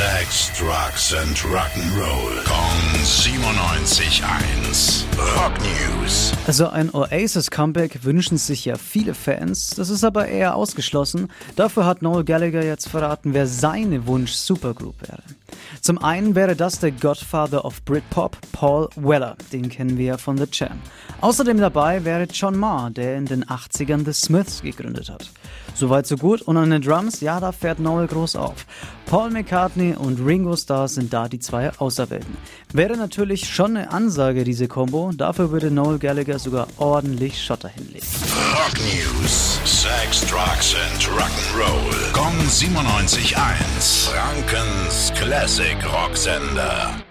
Sex, Drugs and Rock'n'Roll. Kong 97.1. Rock News. Also ein Oasis-Comeback wünschen sich ja viele Fans, das ist aber eher ausgeschlossen. Dafür hat Noel Gallagher jetzt verraten, wer seine Wunsch-Supergroup wäre. Zum einen wäre das der Godfather of Britpop, Paul Weller. Den kennen wir von The Jam. Außerdem dabei wäre John Marr, der in den 80ern The Smiths gegründet hat. Soweit so gut und an den Drums, ja, da fährt Noel groß auf. Paul McCartney und Ringo Starr sind da die zwei Auserwählten. Wäre natürlich schon eine Ansage, diese Combo. Dafür würde Noel Gallagher sogar ordentlich Schotter hinlegen. Rock News. Sex, Drugs and Rock'n'Roll. Kong 97.1. Classic Rocksender.